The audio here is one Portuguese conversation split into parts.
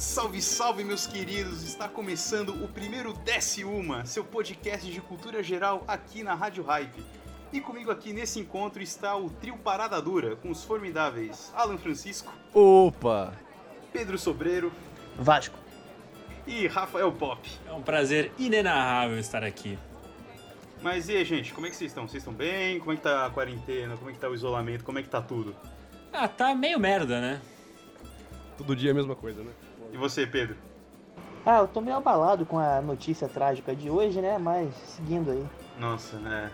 Salve, salve, meus queridos! Está começando o primeiro Desce Uma, seu podcast de cultura geral aqui na Rádio Hype. E comigo aqui nesse encontro está o trio Parada Dura, com os formidáveis Alan Francisco. Opa! Pedro Sobreiro. Vasco. E Rafael Pop. É um prazer inenarrável estar aqui. Mas e aí, gente, como é que vocês estão? Vocês estão bem? Como é que tá a quarentena? Como é que tá o isolamento? Como é que tá tudo? Ah, tá meio merda, né? Todo dia é a mesma coisa, né? E você, Pedro? Ah, eu tô meio abalado com a notícia trágica de hoje, né? Mas seguindo aí. Nossa, né?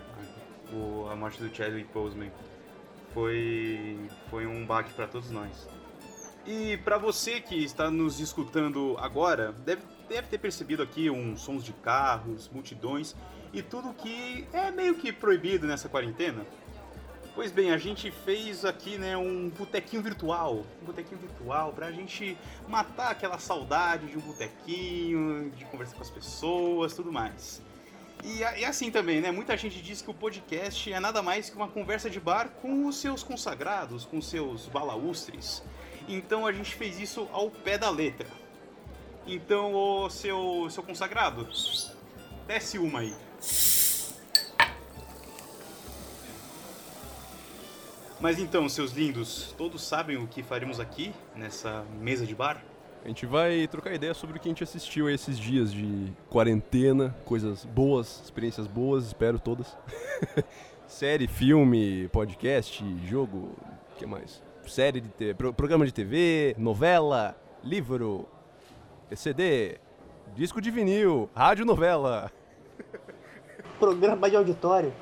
O, a morte do Chadwick Boseman foi, foi um baque para todos nós. E para você que está nos escutando agora, deve, deve ter percebido aqui uns sons de carros, multidões e tudo que é meio que proibido nessa quarentena. Pois bem, a gente fez aqui né, um botequinho virtual, um botequinho virtual pra gente matar aquela saudade de um botequinho, de conversar com as pessoas, tudo mais. E, e, assim também, né? Muita gente diz que o podcast é nada mais que uma conversa de bar com os seus consagrados, com os seus balaustres. Então a gente fez isso ao pé da letra. Então, o seu, seu consagrado, desce uma aí. Mas então, seus lindos, todos sabem o que faremos aqui, nessa mesa de bar? A gente vai trocar ideia sobre o que a gente assistiu a esses dias de quarentena, coisas boas, experiências boas, espero todas. Série, filme, podcast, jogo, o que mais? Série de TV, programa de TV, novela, livro, CD, disco de vinil, rádio novela. Programa de auditório.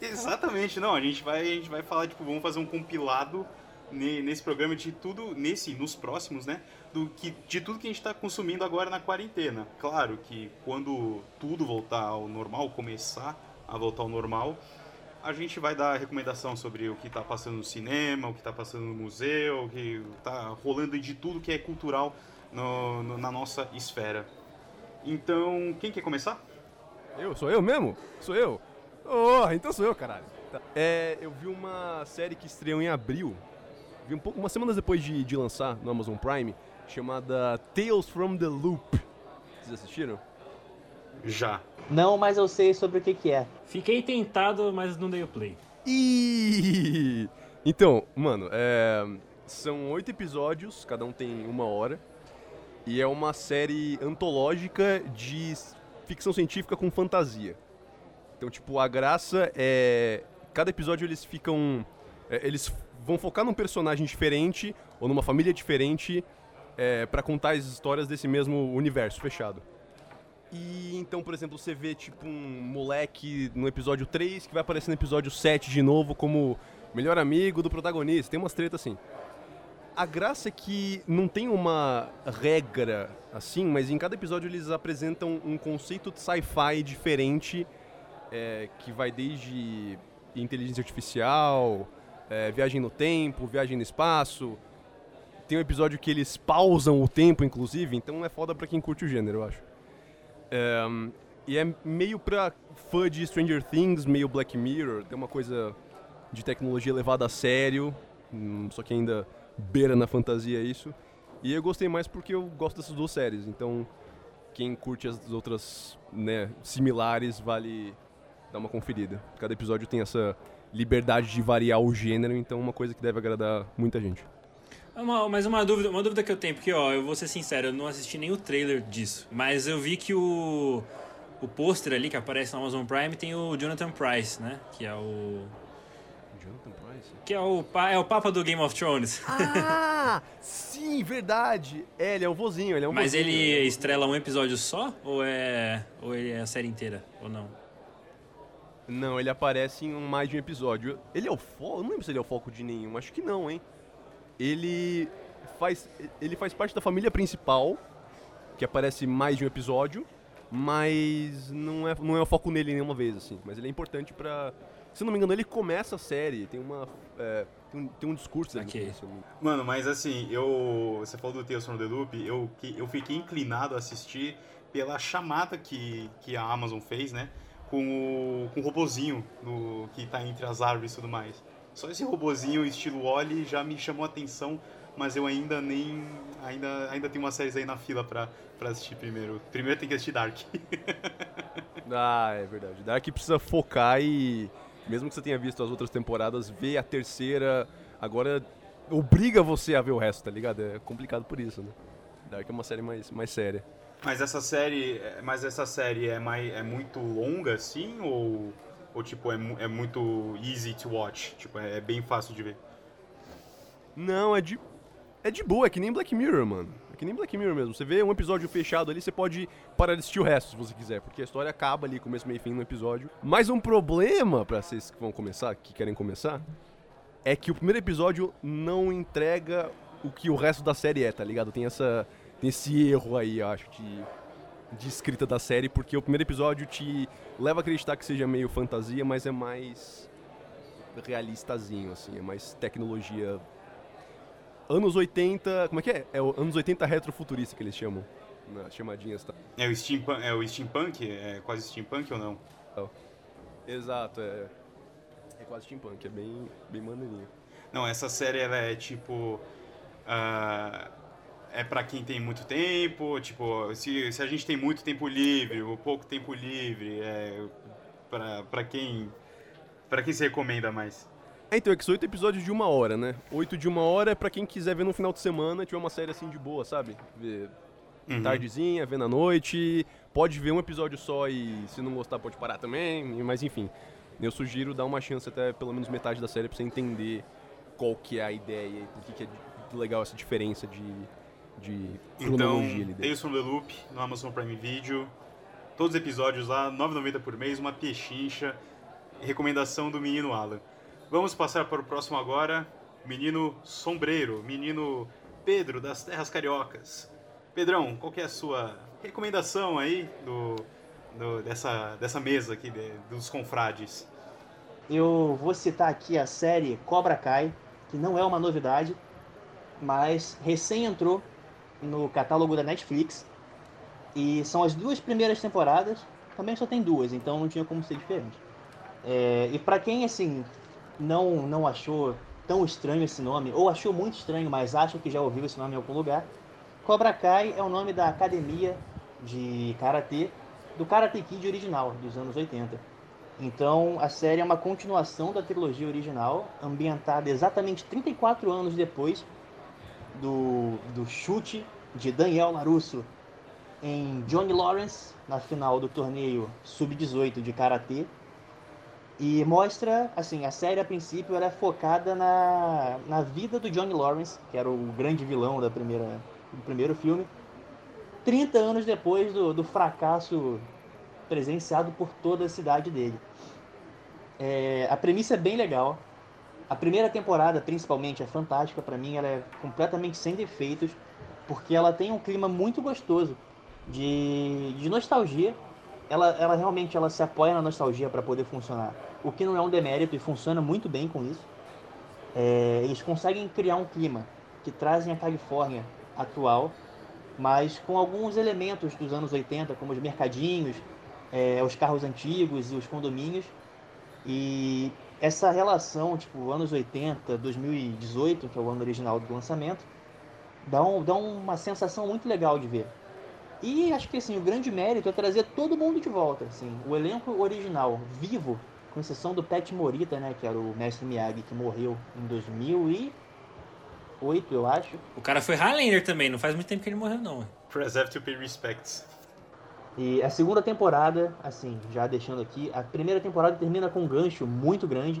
Exatamente, não, a gente vai, a gente vai falar, tipo, vamos fazer um compilado nesse programa de tudo, nesse, nos próximos, né? Do que, de tudo que a gente está consumindo agora na quarentena. Claro que quando tudo voltar ao normal, começar a voltar ao normal, a gente vai dar recomendação sobre o que está passando no cinema, o que está passando no museu, o que está rolando de tudo que é cultural no, no, na nossa esfera. Então, quem quer começar? Eu? Sou eu mesmo? Sou eu? Oh, então sou eu, caralho. Tá. É, eu vi uma série que estreou em abril, vi um pouco, umas semanas depois de, de lançar no Amazon Prime, chamada Tales from the Loop. Vocês assistiram? Já. Não, mas eu sei sobre o que, que é. Fiquei tentado, mas não dei o play. E então, mano, é... são oito episódios, cada um tem uma hora, e é uma série antológica de ficção científica com fantasia. Então, tipo, a graça é. Cada episódio eles ficam. É, eles vão focar num personagem diferente ou numa família diferente é, para contar as histórias desse mesmo universo fechado. E então, por exemplo, você vê tipo um moleque no episódio 3 que vai aparecer no episódio 7 de novo como melhor amigo do protagonista. Tem umas tretas assim. A graça é que não tem uma regra assim, mas em cada episódio eles apresentam um conceito de sci-fi diferente é, que vai desde inteligência artificial, é, viagem no tempo, viagem no espaço. Tem um episódio que eles pausam o tempo, inclusive, então é foda pra quem curte o gênero, eu acho. É, e é meio pra fã de Stranger Things, meio Black Mirror, tem uma coisa de tecnologia levada a sério, hum, só que ainda beira na fantasia isso. E eu gostei mais porque eu gosto dessas duas séries, então quem curte as outras né, similares vale dar uma conferida. Cada episódio tem essa liberdade de variar o gênero, então é uma coisa que deve agradar muita gente. Uma, mas uma dúvida, uma dúvida que eu tenho, porque ó, eu vou ser sincero, eu não assisti nem o trailer disso, mas eu vi que o, o pôster ali que aparece no Amazon Prime tem o Jonathan Price, né? Que é o. Jonathan Price? Que é o, é o Papa do Game of Thrones. Ah! sim, verdade! É, ele é o vozinho, ele é um Mas vozinho, ele é estrela um episódio só? Ou é. Ou ele é a série inteira? Ou não? Não, ele aparece em mais de um episódio. Ele é o foco? Eu não lembro se ele é o foco de nenhum. Acho que não, hein? Ele faz, ele faz parte da família principal, que aparece mais de um episódio, mas não é, não é o foco nele nenhuma vez, assim. Mas ele é importante pra... Se não me engano, ele começa a série, tem uma... É, tem, um, tem um discurso dele. Ok. Mano, mas assim, eu. Você falou do Tales from the Loop, eu, que- eu fiquei inclinado a assistir pela chamada que, que a Amazon fez, né? Com o, com o robozinho no, que tá entre as árvores e tudo mais. Só esse robozinho estilo Wally já me chamou a atenção mas eu ainda nem. Ainda, ainda tem umas séries aí na fila pra, pra assistir primeiro. Primeiro tem que assistir Dark. ah, é verdade. Dark precisa focar e. Mesmo que você tenha visto as outras temporadas, ver a terceira. Agora obriga você a ver o resto, tá ligado? É complicado por isso, né? Dark é uma série mais, mais séria. Mas essa série, mas essa série é mais é muito longa assim ou ou tipo é, é muito easy to watch, tipo é, é bem fácil de ver? Não, é de é de boa, é que nem Black Mirror, mano. É que nem Black Mirror mesmo. Você vê um episódio fechado ali, você pode parar de assistir o resto se você quiser, porque a história acaba ali, começo, meio e fim no episódio. Mas um problema para vocês que vão começar, que querem começar, é que o primeiro episódio não entrega o que o resto da série é, tá ligado? Tem essa tem esse erro aí, eu acho, de, de escrita da série, porque o primeiro episódio te leva a acreditar que seja meio fantasia, mas é mais realistazinho, assim, é mais tecnologia. Anos 80. Como é que é? É o anos 80 retrofuturista que eles chamam. Nas chamadinhas, tá? É o steampunk, é o steampunk? É quase steampunk ou não? Exato, é. É quase steampunk, é bem, bem maneirinho. Não, essa série ela é tipo. Uh, é para quem tem muito tempo, tipo, se, se a gente tem muito tempo livre ou pouco tempo livre, é para quem para quem se recomenda mais? É, então, é que são oito episódios de uma hora, né? Oito de uma hora é pra quem quiser ver no final de semana, tiver uma série assim de boa, sabe? Ver uhum. tardezinha, ver na noite. Pode ver um episódio só e se não gostar pode parar também, mas enfim. Eu sugiro dar uma chance até pelo menos metade da série pra você entender qual que é a ideia e por que, que é legal essa diferença de, de cronologia então, Tales from the Loop no Amazon Prime Video. Todos os episódios lá, 9,90 por mês, uma pechincha. Recomendação do menino Alan. Vamos passar para o próximo agora. Menino Sombreiro, menino Pedro das Terras Cariocas. Pedrão, qual é a sua recomendação aí do, do dessa, dessa mesa aqui de, dos confrades? Eu vou citar aqui a série Cobra Kai, que não é uma novidade, mas recém entrou no catálogo da Netflix. E são as duas primeiras temporadas. Também só tem duas, então não tinha como ser diferente. É, e para quem assim não não achou tão estranho esse nome, ou achou muito estranho, mas acha que já ouviu esse nome em algum lugar, Cobra Kai é o nome da academia de karatê do Karate Kid original dos anos 80. Então a série é uma continuação da trilogia original, ambientada exatamente 34 anos depois do, do chute de Daniel Larusso em Johnny Lawrence na final do torneio sub-18 de karatê. E mostra assim a série a princípio era focada na, na vida do Johnny Lawrence que era o grande vilão da primeira do primeiro filme 30 anos depois do, do fracasso presenciado por toda a cidade dele. É, a premissa é bem legal a primeira temporada, principalmente, é fantástica para mim. Ela é completamente sem defeitos, porque ela tem um clima muito gostoso de, de nostalgia. Ela, ela realmente ela se apoia na nostalgia para poder funcionar, o que não é um demérito e funciona muito bem com isso. É, eles conseguem criar um clima que trazem a Califórnia atual, mas com alguns elementos dos anos 80, como os mercadinhos, é, os carros antigos e os condomínios. E essa relação, tipo, anos 80, 2018, que é o ano original do lançamento, dá, um, dá uma sensação muito legal de ver. E acho que assim, o grande mérito é trazer todo mundo de volta, assim, o elenco original, vivo, com exceção do Pet Morita, né, que era o mestre Miyagi que morreu em 2008, eu acho. O cara foi Highlander também, não faz muito tempo que ele morreu não. Preserve to pay respects. E a segunda temporada, assim, já deixando aqui, a primeira temporada termina com um gancho muito grande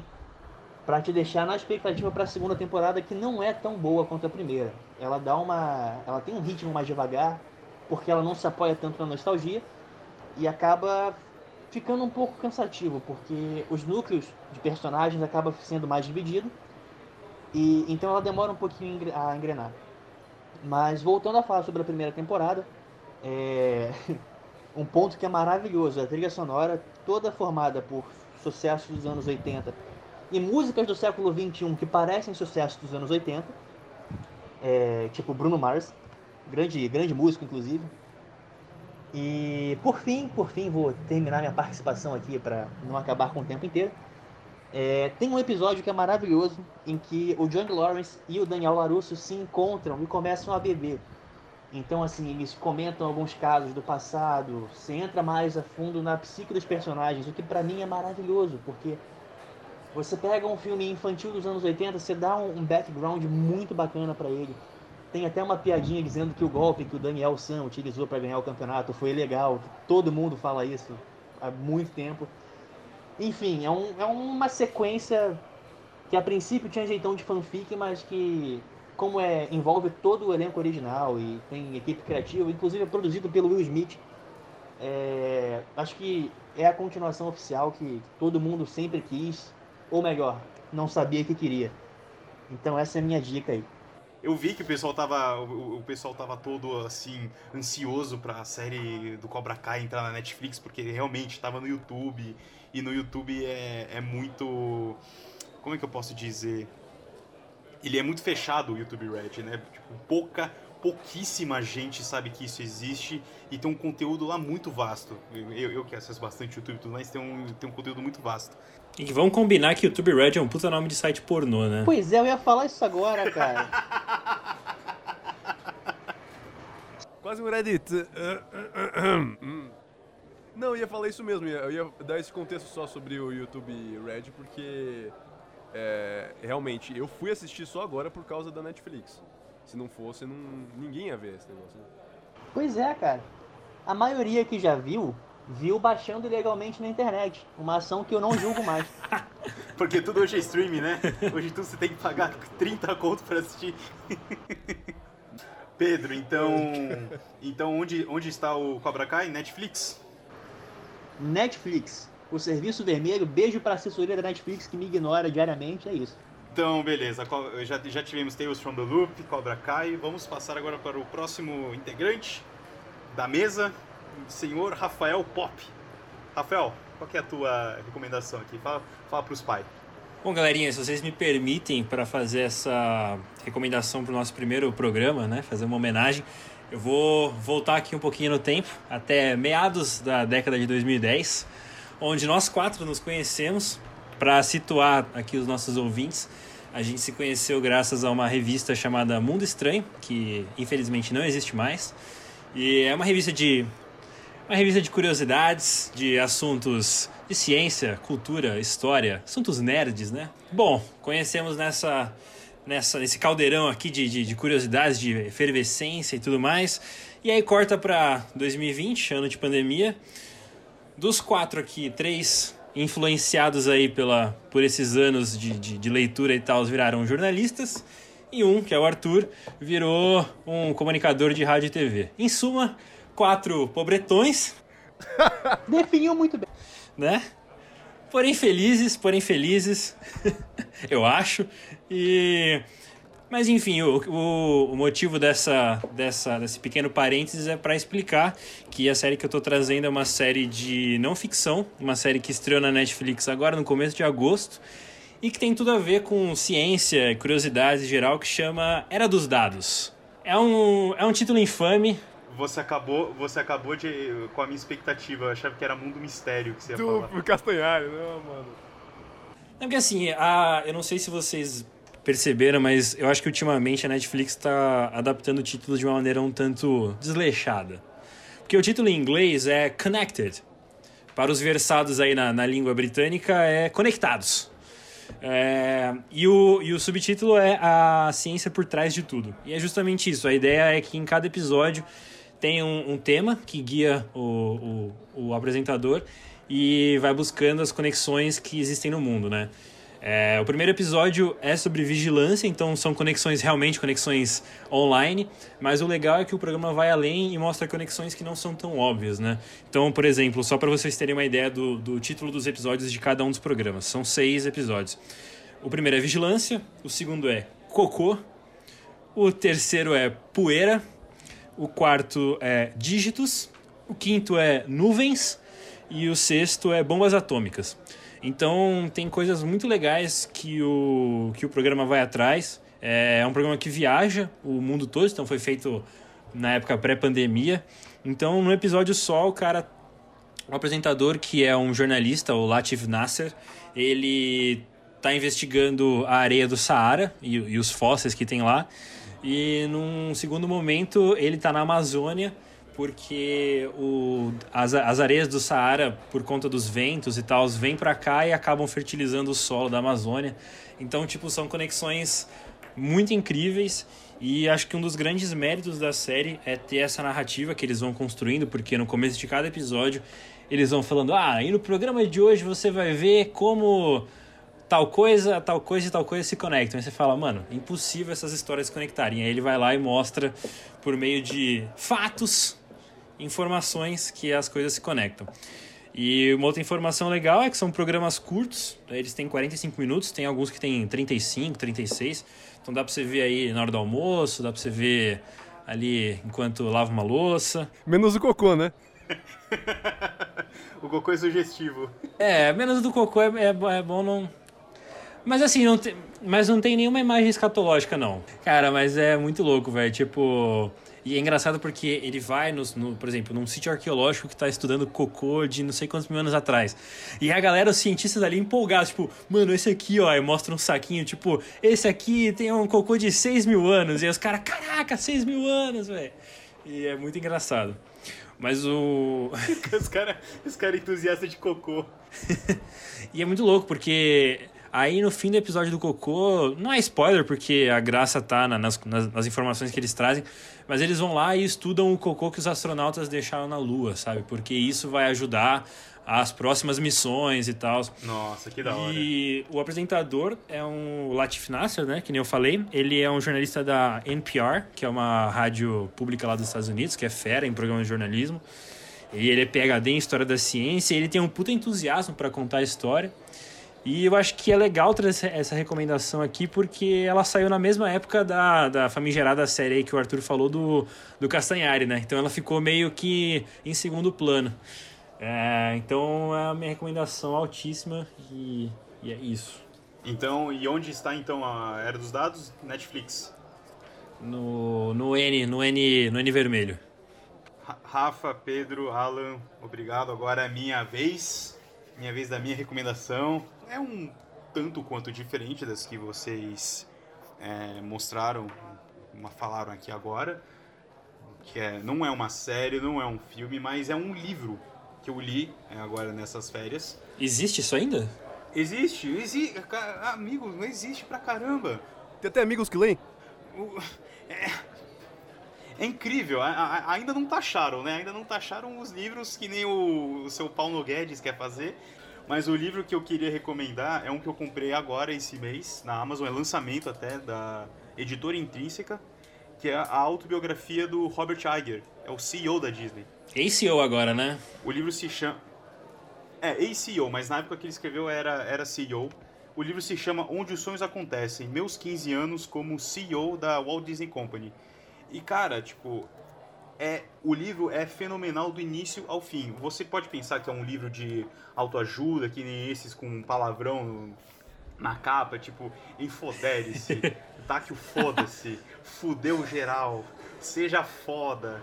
para te deixar na expectativa para a segunda temporada que não é tão boa quanto a primeira. Ela dá uma, ela tem um ritmo mais devagar, porque ela não se apoia tanto na nostalgia e acaba ficando um pouco cansativo, porque os núcleos de personagens acabam sendo mais divididos e então ela demora um pouquinho a engrenar. Mas voltando a falar sobre a primeira temporada, é... um ponto que é maravilhoso, a trilha sonora toda formada por sucessos dos anos 80 e músicas do século 21 que parecem sucessos dos anos 80, é, tipo Bruno Mars, grande, grande músico inclusive. E por fim, por fim, vou terminar minha participação aqui para não acabar com o tempo inteiro. É, tem um episódio que é maravilhoso em que o John Lawrence e o Daniel LaRusso se encontram e começam a beber. Então, assim, eles comentam alguns casos do passado, você entra mais a fundo na psique dos personagens, o que para mim é maravilhoso, porque você pega um filme infantil dos anos 80, você dá um, background muito bacana para ele. Tem até uma piadinha dizendo que o golpe que o Daniel San utilizou para ganhar o campeonato foi legal, todo mundo fala isso há muito tempo. Enfim, é, um, é uma sequência que a princípio tinha jeitão de fanfic, mas que como é envolve todo o elenco original e tem equipe criativa, inclusive é produzido pelo Will Smith, é, acho que é a continuação oficial que todo mundo sempre quis, ou melhor, não sabia que queria. Então essa é a minha dica aí. Eu vi que o pessoal tava, o, pessoal tava todo assim ansioso para a série do Cobra Kai entrar na Netflix porque realmente estava no YouTube e no YouTube é, é muito, como é que eu posso dizer? Ele é muito fechado o YouTube Red, né? Tipo, pouca, pouquíssima gente sabe que isso existe e tem um conteúdo lá muito vasto. Eu, eu que acesso bastante YouTube e tudo mais, tem um, tem um conteúdo muito vasto. E vamos combinar que o YouTube Red é um puta nome de site pornô, né? Pois é, eu ia falar isso agora, cara. Quase um Reddit. Não, eu ia falar isso mesmo. Eu ia dar esse contexto só sobre o YouTube Red, porque é, realmente, eu fui assistir só agora por causa da Netflix. Se não fosse, não, ninguém ia ver esse negócio. Né? Pois é, cara. A maioria que já viu, viu baixando ilegalmente na internet. Uma ação que eu não julgo mais. Porque tudo hoje é streaming, né? Hoje tudo você tem que pagar 30 conto pra assistir. Pedro, então. Então onde, onde está o Cobra Kai? Netflix? Netflix o Serviço Vermelho, beijo para a assessoria da Netflix que me ignora diariamente, é isso. Então, beleza. Já, já tivemos Tales from the Loop, Cobra Kai. Vamos passar agora para o próximo integrante da mesa, o senhor Rafael Pop. Rafael, qual é a tua recomendação aqui? Fala, fala para os pais. Bom, galerinha, se vocês me permitem para fazer essa recomendação para o nosso primeiro programa, né, fazer uma homenagem, eu vou voltar aqui um pouquinho no tempo, até meados da década de 2010 onde nós quatro nos conhecemos. Para situar aqui os nossos ouvintes, a gente se conheceu graças a uma revista chamada Mundo Estranho, que infelizmente não existe mais. E é uma revista de uma revista de curiosidades, de assuntos de ciência, cultura, história, assuntos nerds, né? Bom, conhecemos nessa, nessa nesse caldeirão aqui de, de, de curiosidades, de efervescência e tudo mais. E aí corta para 2020, ano de pandemia. Dos quatro aqui, três influenciados aí pela, por esses anos de, de, de leitura e tal, viraram jornalistas. E um, que é o Arthur, virou um comunicador de rádio e TV. Em suma, quatro pobretões. Definiu muito bem. Né? Porém felizes, porém felizes, eu acho. E mas enfim, o, o, o, motivo dessa, dessa, desse pequeno parênteses é para explicar que a série que eu estou trazendo é uma série de não ficção, uma série que estreou na Netflix agora no começo de agosto e que tem tudo a ver com ciência e curiosidades em geral, que chama Era dos Dados. É um, é um título infame. Você acabou, você acabou de, com a minha expectativa, eu achava que era Mundo Mistério que você ia do, falar. Castanhari, não, mano. É porque assim, a, eu não sei se vocês perceberam, mas eu acho que ultimamente a Netflix está adaptando o título de uma maneira um tanto desleixada. Porque o título em inglês é Connected. Para os versados aí na, na língua britânica, é Conectados. É, e, o, e o subtítulo é A Ciência por Trás de Tudo. E é justamente isso. A ideia é que em cada episódio tem um, um tema que guia o, o, o apresentador e vai buscando as conexões que existem no mundo, né? É, o primeiro episódio é sobre vigilância, então são conexões realmente conexões online, mas o legal é que o programa vai além e mostra conexões que não são tão óbvias, né? Então, por exemplo, só para vocês terem uma ideia do, do título dos episódios de cada um dos programas, são seis episódios. O primeiro é vigilância, o segundo é cocô, o terceiro é poeira, o quarto é dígitos, o quinto é nuvens e o sexto é bombas atômicas. Então tem coisas muito legais que o, que o programa vai atrás. É, é um programa que viaja o mundo todo, então foi feito na época pré-pandemia. Então, no episódio só, o cara o apresentador, que é um jornalista, o Latif Nasser, ele está investigando a areia do Saara e, e, os fósseis que tem lá. E num segundo momento ele está na Amazônia porque o, as, as areias do Saara, por conta dos ventos e tal, vêm para cá e acabam fertilizando o solo da Amazônia. Então, tipo, são conexões muito incríveis e acho que um dos grandes méritos da série é ter essa narrativa que eles vão construindo, porque no começo de cada episódio eles vão falando: "Ah, e no programa de hoje você vai ver como tal coisa, tal coisa e tal coisa se conectam". Aí você fala: "Mano, impossível essas histórias se conectarem". Aí ele vai lá e mostra por meio de fatos informações que as coisas se conectam. E uma outra informação legal é que são programas curtos, eles têm 45 minutos, tem alguns que têm 35, 36. Então dá pra você ver aí na hora do almoço, dá pra você ver ali enquanto lava uma louça. Menos o cocô, né? o cocô é sugestivo. É, menos do cocô é, é, é bom não. Mas assim, não tem, mas não tem nenhuma imagem escatológica, não. Cara, mas é muito louco, velho. Tipo, e é engraçado porque ele vai, no, no, por exemplo, num sítio arqueológico que está estudando cocô de não sei quantos mil anos atrás. E a galera, os cientistas ali empolgados, tipo, mano, esse aqui, ó, e mostra um saquinho, tipo, esse aqui tem um cocô de 6 mil anos. E os caras, caraca, 6 mil anos, velho. E é muito engraçado. Mas o. os caras os cara entusiastas de cocô. e é muito louco, porque Aí no fim do episódio do Cocô, não é spoiler, porque a graça tá nas, nas, nas, informações que eles trazem, mas eles vão lá e estudam o cocô que os astronautas deixaram na Lua, sabe? Porque isso vai ajudar as próximas missões e tal. Nossa, que da hora. E o apresentador é um Latif Nasser, né? Que nem eu falei. Ele é um jornalista da NPR, que é uma rádio pública lá dos Estados Unidos, que é fera em programa de jornalismo. E ele é PhD em História da Ciência, e ele tem um puta entusiasmo para contar a história. E eu acho que é legal trazer essa recomendação aqui, porque ela saiu na mesma época da, da famigerada série aí que o Arthur falou do, do Castanhari, né? Então ela ficou meio que em segundo plano. É, então é a minha recomendação altíssima e, e é isso. Então, e onde está então a Era dos Dados? Netflix. No, no N, no N, no N vermelho. Rafa, Pedro, Alan, obrigado. Agora é minha vez. Minha vez da minha recomendação é um tanto quanto diferente das que vocês é, mostraram, uma, falaram aqui agora. Que é, não é uma série, não é um filme, mas é um livro que eu li é, agora nessas férias. Existe isso ainda? Existe, existe. Amigo, não existe pra caramba. Tem até amigos que leem? É, é incrível, ainda não taxaram, né? Ainda não taxaram os livros que nem o, o seu Paulo Guedes quer fazer. Mas o livro que eu queria recomendar é um que eu comprei agora esse mês na Amazon, é lançamento até da editora Intrínseca, que é a autobiografia do Robert Iger, é o CEO da Disney. ACO agora, né? O livro se chama É, ACO, mas na época que ele escreveu era era CEO. O livro se chama Onde os Sonhos Acontecem: Meus 15 anos como CEO da Walt Disney Company. E cara, tipo, é o livro é fenomenal do início ao fim. Você pode pensar que é um livro de autoajuda, que nem esses com palavrão na capa, tipo, enfodere-se, taque o foda-se, fudeu geral, seja foda.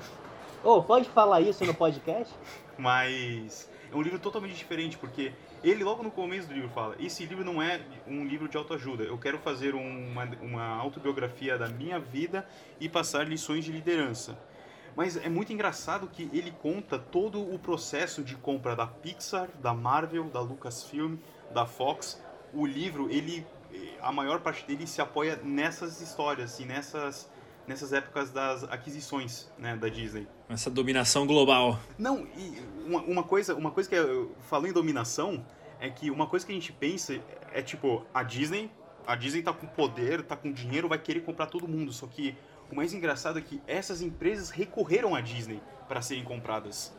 Ô, oh, pode falar isso no podcast? Mas é um livro totalmente diferente, porque ele logo no começo do livro fala: esse livro não é um livro de autoajuda. Eu quero fazer uma, uma autobiografia da minha vida e passar lições de liderança. Mas é muito engraçado que ele conta todo o processo de compra da Pixar, da Marvel, da Lucasfilm, da Fox. O livro, ele a maior parte dele se apoia nessas histórias e nessas nessas épocas das aquisições né, da Disney. Essa dominação global. Não, e uma, uma coisa, uma coisa que eu falo em dominação é que uma coisa que a gente pensa é tipo a Disney, a Disney tá com poder, tá com dinheiro, vai querer comprar todo mundo. Só que o mais engraçado é que essas empresas recorreram à Disney para serem compradas.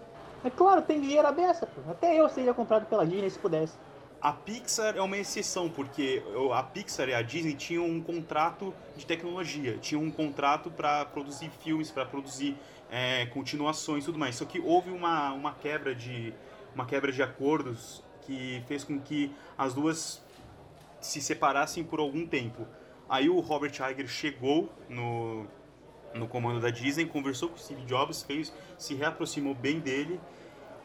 É claro, tem dinheiro pô. Até eu seria comprado pela Disney se pudesse. A Pixar é uma exceção, porque a Pixar e a Disney tinham um contrato de tecnologia, tinham um contrato para produzir filmes, para produzir é, continuações e tudo mais. Só que houve uma, uma quebra de uma quebra de acordos que fez com que as duas se separassem por algum tempo. Aí o Robert Iger chegou no, no comando da Disney, conversou com o Steve Jobs, fez, se reaproximou bem dele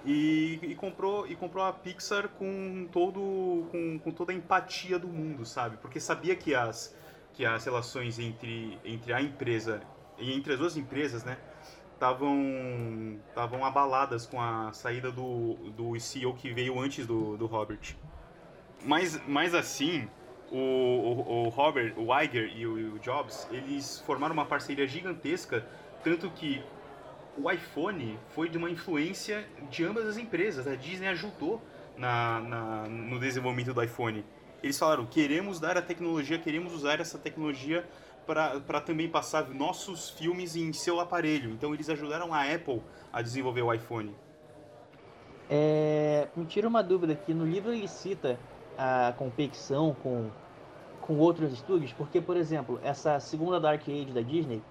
E, e, comprou, e comprou a Pixar com, todo, com, com toda a empatia do mundo, sabe? Porque sabia que as, que as relações entre, entre a empresa e entre as duas empresas, né, estavam estavam abaladas com a saída do, do CEO que veio antes do, do Robert. Mas, mas assim, o, o, Robert, o Iger e o, o Jobs, eles formaram uma parceria gigantesca, tanto que o iPhone foi de uma influência de ambas as empresas. A Disney ajudou na, na, no desenvolvimento do iPhone. Eles falaram: queremos dar a tecnologia, queremos usar essa tecnologia para também passar nossos filmes em seu aparelho. Então eles ajudaram a Apple a desenvolver o iPhone. É, me tira uma dúvida aqui. No livro ele cita a competição com, com outros estúdios, porque, por exemplo, essa segunda Dark Age da Disney,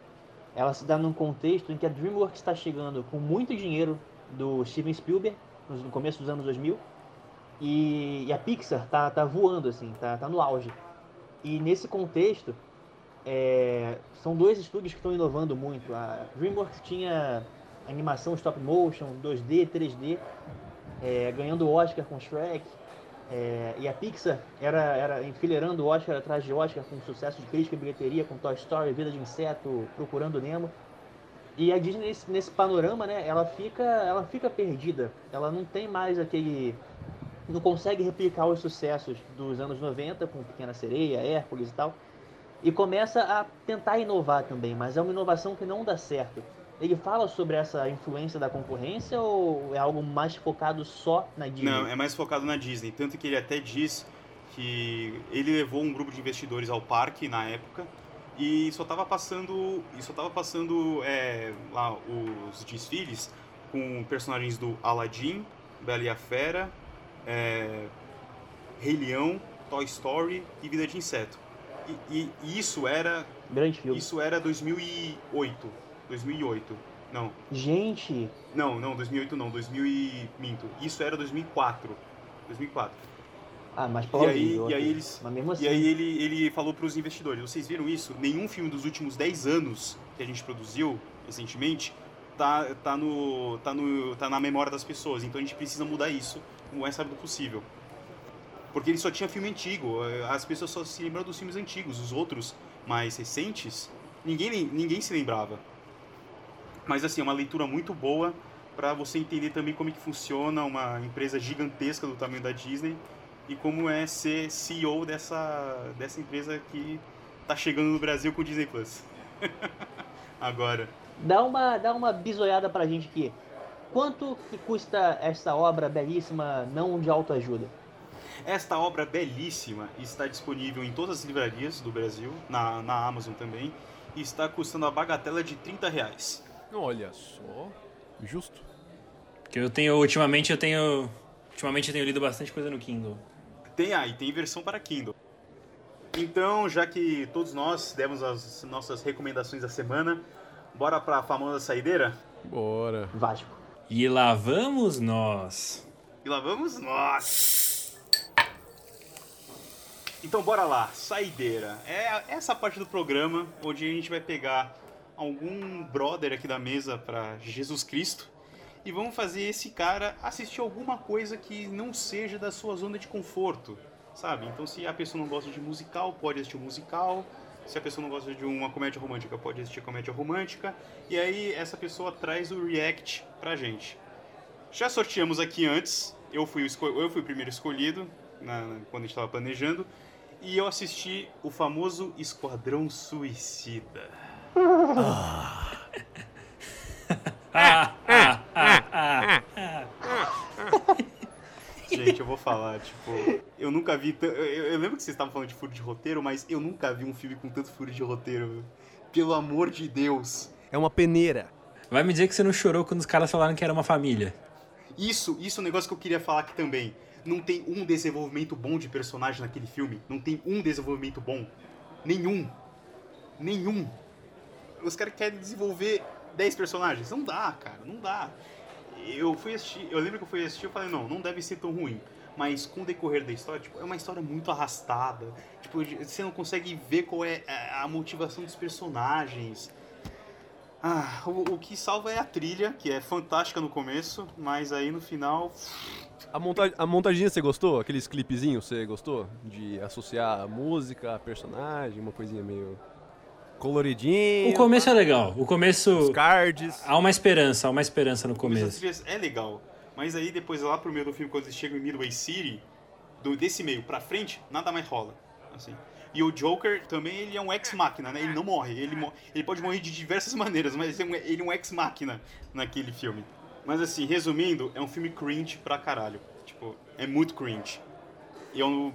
ela se dá num contexto em que a DreamWorks está chegando com muito dinheiro do Steven Spielberg, no começo dos anos 2000, e, e a Pixar tá, tá voando, assim, tá, tá no auge. E nesse contexto, é, são dois estúdios que estão inovando muito. A DreamWorks tinha animação stop motion, 2D, 3D, é, ganhando Oscar com Shrek. É, e a Pixar era, era enfileirando Oscar atrás de Oscar com sucesso de crítica e bilheteria, com Toy Story, Vida de Inseto, Procurando Nemo. E a Disney nesse, nesse, panorama, né, ela fica, ela fica perdida. Ela não tem mais aquele não consegue replicar os sucessos dos anos 90 com Pequena Sereia, Hércules e tal. E começa a tentar inovar também, mas é uma inovação que não dá certo. Ele fala sobre essa influência da concorrência ou é algo mais focado só na Disney? Não, é mais focado na Disney. Tanto que ele até diz que ele levou um grupo de investidores ao parque na época e só estava passando, e só tava passando é, lá os desfiles com personagens do Aladdin, Bela e a Fera, é, Rei Leão, Toy Story e Vida de Inseto. E, e isso era. Grande filme. Isso era 2008. 2008. Não. Gente! Não, não, 2008 não, 2000 e... minto. Isso era 2004. 2004. Ah, mas e aí, e aí eles assim... E aí ele, ele falou para os investidores, vocês viram isso? Nenhum filme dos últimos 10 anos que a gente produziu recentemente tá, tá, no, tá, no, tá na memória das pessoas. Então a gente precisa mudar isso o mais rápido possível. Porque ele só tinha filme antigo, as pessoas só se lembram dos filmes antigos, os outros mais recentes, ninguém, ninguém se lembrava. Mas assim, é uma leitura muito boa para você entender também como é que funciona uma empresa gigantesca do tamanho da Disney e como é ser CEO dessa, dessa empresa que está chegando no Brasil com o Disney Plus. Agora. Dá uma, dá uma bisoiada pra gente aqui. Quanto que custa essa obra belíssima, não de autoajuda? Esta obra belíssima está disponível em todas as livrarias do Brasil, na, na Amazon também, e está custando a bagatela de 30 reais. Olha só. Justo. Que eu tenho, ultimamente eu tenho. Ultimamente eu tenho lido bastante coisa no Kindle. Tem aí, tem versão para Kindle. Então, já que todos nós demos as nossas recomendações da semana, bora para a famosa saideira? Bora. Vasco. E lá vamos nós. E lá vamos nós. Então bora lá, saideira. É essa parte do programa onde a gente vai pegar algum brother aqui da mesa para Jesus Cristo e vamos fazer esse cara assistir alguma coisa que não seja da sua zona de conforto, sabe? Então, se a pessoa não gosta de musical, pode assistir musical. Se a pessoa não gosta de uma comédia romântica, pode assistir comédia romântica. E aí, essa pessoa traz o react pra gente. Já sorteamos aqui antes. Eu fui eu fui o primeiro escolhido na, quando a gente estava planejando. E eu assisti o famoso Esquadrão Suicida. Gente, eu vou falar, tipo, eu nunca vi. Eu, eu, lembro que vocês estavam falando de furo de roteiro, mas eu nunca vi um filme com tanto furo de roteiro. Pelo amor de Deus. É uma peneira. Vai me dizer que você não chorou quando os caras falaram que era uma família. Isso, isso é um negócio que eu queria falar aqui também. Não tem um desenvolvimento bom de personagem naquele filme. Não tem um desenvolvimento bom. Nenhum. Nenhum os caras querem desenvolver 10 personagens. Não dá, cara, não dá. Eu fui assistir, eu lembro que eu fui assistir e falei, não, não deve ser tão ruim. Mas com o decorrer da história, tipo, é uma história muito arrastada. Tipo, você não consegue ver qual é a motivação dos personagens. Ah, o, o que salva é a trilha, que é fantástica no começo, mas aí no final. A, monta a montagem você gostou? Aqueles clipezinhos você gostou? De associar a música, a personagem, uma coisinha meio coloridinho. O começo é legal. O começo. Os cards. Há uma esperança, há uma esperança no começo. É legal. Mas aí depois lá pro meio do filme, quando eles chegam em Midway City, do, desse meio pra frente, nada mais rola. Assim. E o Joker também ele é um ex-máquina, né? Ele não morre. Ele, mo ele pode morrer de diversas maneiras, mas ele é um, ele é um ex-máquina naquele filme. Mas assim, resumindo, é um filme cringe pra caralho. Tipo, é muito cringe. Eu,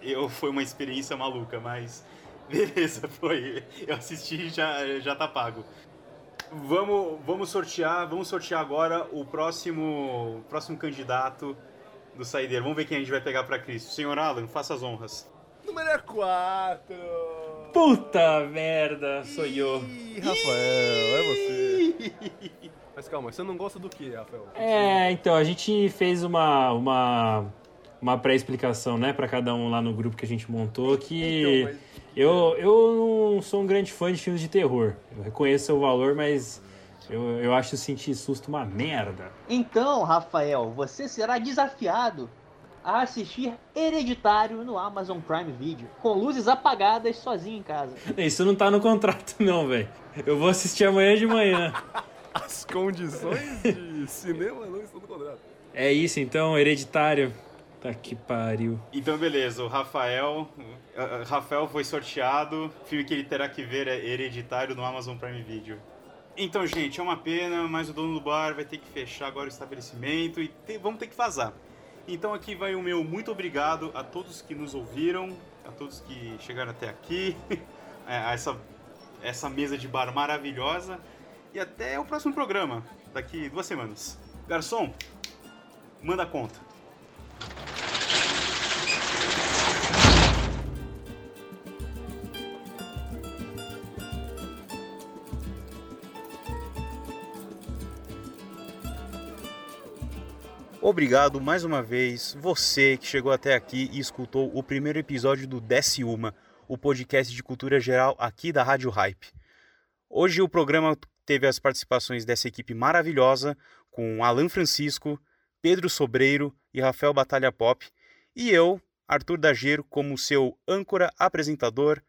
eu foi uma experiência maluca, mas beleza, foi. Eu assisti e já, já tá pago. Vamos, vamos sortear, vamos sortear agora o próximo, próximo candidato do saideiro. Vamos ver quem a gente vai pegar para Cristo. Senhor Alan, faça as honras. Número 4. Puta merda, sou eu. Ih, Rafael, é você. Mas calma, você não gosta do que, Rafael? É, então, a gente fez uma, uma, uma pré-explicação, né, pra cada um lá no grupo que a gente montou, que então, mas... eu, eu não sou um grande fã de filmes de terror. Eu reconheço o valor, mas eu, eu acho sentir susto uma merda. Então, Rafael, você será desafiado a assistir Hereditário no Amazon Prime Video, com luzes apagadas sozinho em casa. Isso não tá no contrato não, velho. Eu vou assistir amanhã de manhã. As condições de cinema não estão no contrato. É isso então, Hereditário. Tá que pariu. Então beleza, o Rafael, uh, Rafael foi sorteado. Filme que ele terá que ver é Hereditário no Amazon Prime Video. Então, gente, é uma pena, mas o dono do bar vai ter que fechar agora o estabelecimento e te, vamos ter que vazar. Então aqui vai o meu muito obrigado a todos que nos ouviram, a todos que chegaram até aqui, é, a essa, essa mesa de bar maravilhosa. E até o próximo programa, daqui duas semanas. Garçom, manda a conta. Obrigado mais uma vez, você que chegou até aqui e escutou o primeiro episódio do Desce Uma, o podcast de cultura geral aqui da Rádio Hype. Hoje o programa teve as participações dessa equipe maravilhosa, com Alan Francisco, Pedro Sobreiro e Rafael Batalha Pop, e eu, Arthur Dageiro, como seu âncora, apresentador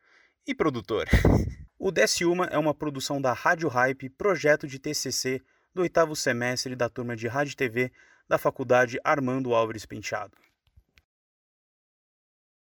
e produtor. o Desce Uma é uma produção da Rádio Hype, projeto de TCC do oitavo semestre da turma de Rádio TV da Faculdade Armando Álvares Penteado.